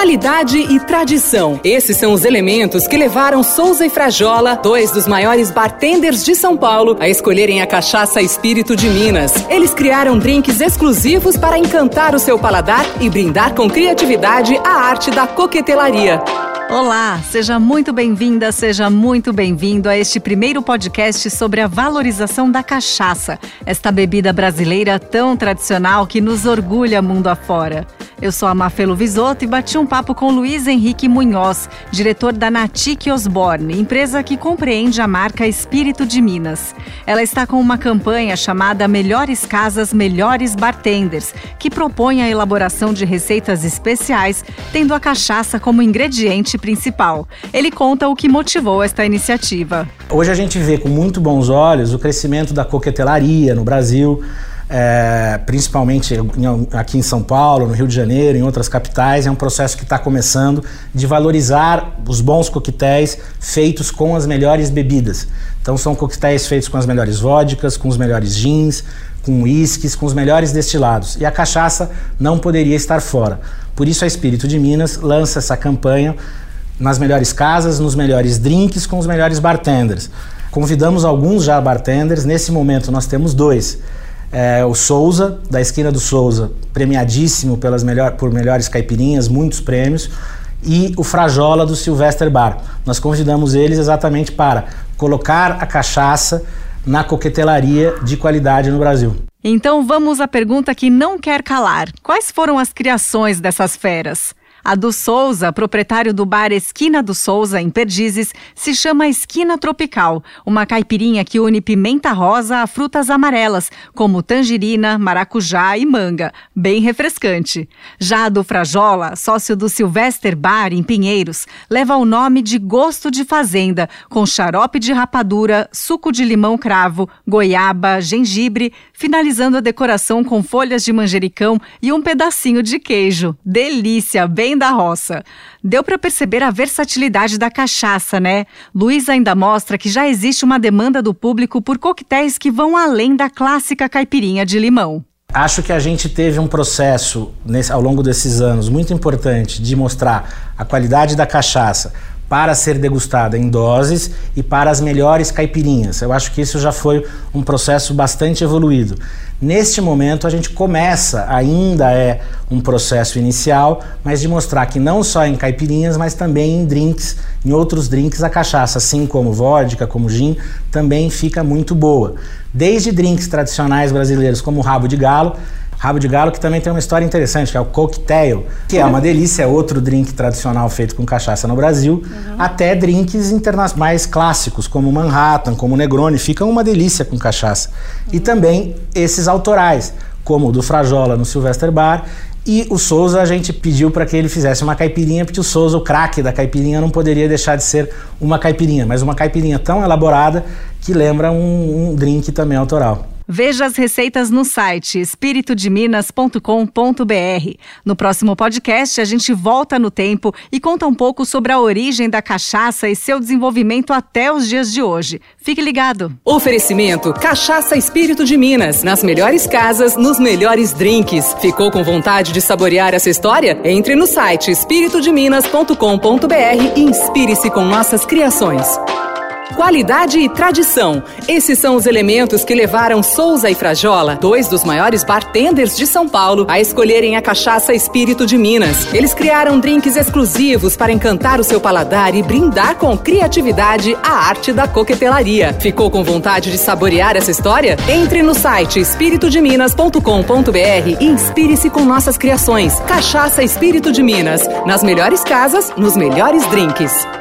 Qualidade e tradição. Esses são os elementos que levaram Souza e Frajola, dois dos maiores bartenders de São Paulo, a escolherem a cachaça Espírito de Minas. Eles criaram drinks exclusivos para encantar o seu paladar e brindar com criatividade a arte da coquetelaria. Olá, seja muito bem-vinda, seja muito bem-vindo a este primeiro podcast sobre a valorização da cachaça, esta bebida brasileira tão tradicional que nos orgulha mundo afora. Eu sou a Mafelo Visoto e bati um papo com Luiz Henrique Munhoz, diretor da Natic Osborne, empresa que compreende a marca Espírito de Minas. Ela está com uma campanha chamada Melhores Casas, Melhores Bartenders, que propõe a elaboração de receitas especiais, tendo a cachaça como ingrediente principal. Ele conta o que motivou esta iniciativa. Hoje a gente vê com muito bons olhos o crescimento da coquetelaria no Brasil é, principalmente aqui em São Paulo, no Rio de Janeiro, em outras capitais, é um processo que está começando de valorizar os bons coquetéis feitos com as melhores bebidas. Então são coquetéis feitos com as melhores vodkas, com os melhores gins, com uísques, com os melhores destilados. E a cachaça não poderia estar fora. Por isso a Espírito de Minas lança essa campanha nas melhores casas, nos melhores drinks, com os melhores bartenders. Convidamos alguns já bartenders, nesse momento nós temos dois é, o Souza, da esquina do Souza, premiadíssimo pelas melhor, por melhores caipirinhas, muitos prêmios, e o Frajola do Sylvester Bar. Nós convidamos eles exatamente para colocar a cachaça na coquetelaria de qualidade no Brasil. Então vamos à pergunta que não quer calar: quais foram as criações dessas feras? A do Souza, proprietário do bar Esquina do Souza, em Perdizes, se chama Esquina Tropical, uma caipirinha que une pimenta rosa a frutas amarelas, como tangerina, maracujá e manga, bem refrescante. Já a do Frajola, sócio do Sylvester Bar, em Pinheiros, leva o nome de Gosto de Fazenda, com xarope de rapadura, suco de limão cravo, goiaba, gengibre, finalizando a decoração com folhas de manjericão e um pedacinho de queijo. Delícia, bem da roça. Deu para perceber a versatilidade da cachaça, né? Luiz ainda mostra que já existe uma demanda do público por coquetéis que vão além da clássica caipirinha de limão. Acho que a gente teve um processo nesse, ao longo desses anos muito importante de mostrar a qualidade da cachaça para ser degustada em doses e para as melhores caipirinhas. Eu acho que isso já foi um processo bastante evoluído. Neste momento, a gente começa, ainda é um processo inicial, mas de mostrar que não só em caipirinhas, mas também em drinks, em outros drinks, a cachaça, assim como vodka, como gin, também fica muito boa. Desde drinks tradicionais brasileiros, como o rabo de galo, Rabo de galo, que também tem uma história interessante, que é o cocktail, que é uma delícia, é outro drink tradicional feito com cachaça no Brasil, uhum. até drinks mais clássicos, como Manhattan, como Negroni, ficam uma delícia com cachaça. Uhum. E também esses autorais, como o do Frajola no Sylvester Bar e o Souza a gente pediu para que ele fizesse uma caipirinha, porque o Souza, o craque da caipirinha, não poderia deixar de ser uma caipirinha, mas uma caipirinha tão elaborada que lembra um, um drink também autoral. Veja as receitas no site espiritodeminas.com.br. No próximo podcast, a gente volta no tempo e conta um pouco sobre a origem da cachaça e seu desenvolvimento até os dias de hoje. Fique ligado. Oferecimento: Cachaça Espírito de Minas. Nas melhores casas, nos melhores drinks. Ficou com vontade de saborear essa história? Entre no site espiritodeminas.com.br e inspire-se com nossas criações. Qualidade e tradição. Esses são os elementos que levaram Souza e Frajola, dois dos maiores bartenders de São Paulo, a escolherem a cachaça Espírito de Minas. Eles criaram drinks exclusivos para encantar o seu paladar e brindar com criatividade a arte da coquetelaria. Ficou com vontade de saborear essa história? Entre no site espiritodeminas.com.br e inspire-se com nossas criações. Cachaça Espírito de Minas. Nas melhores casas, nos melhores drinks.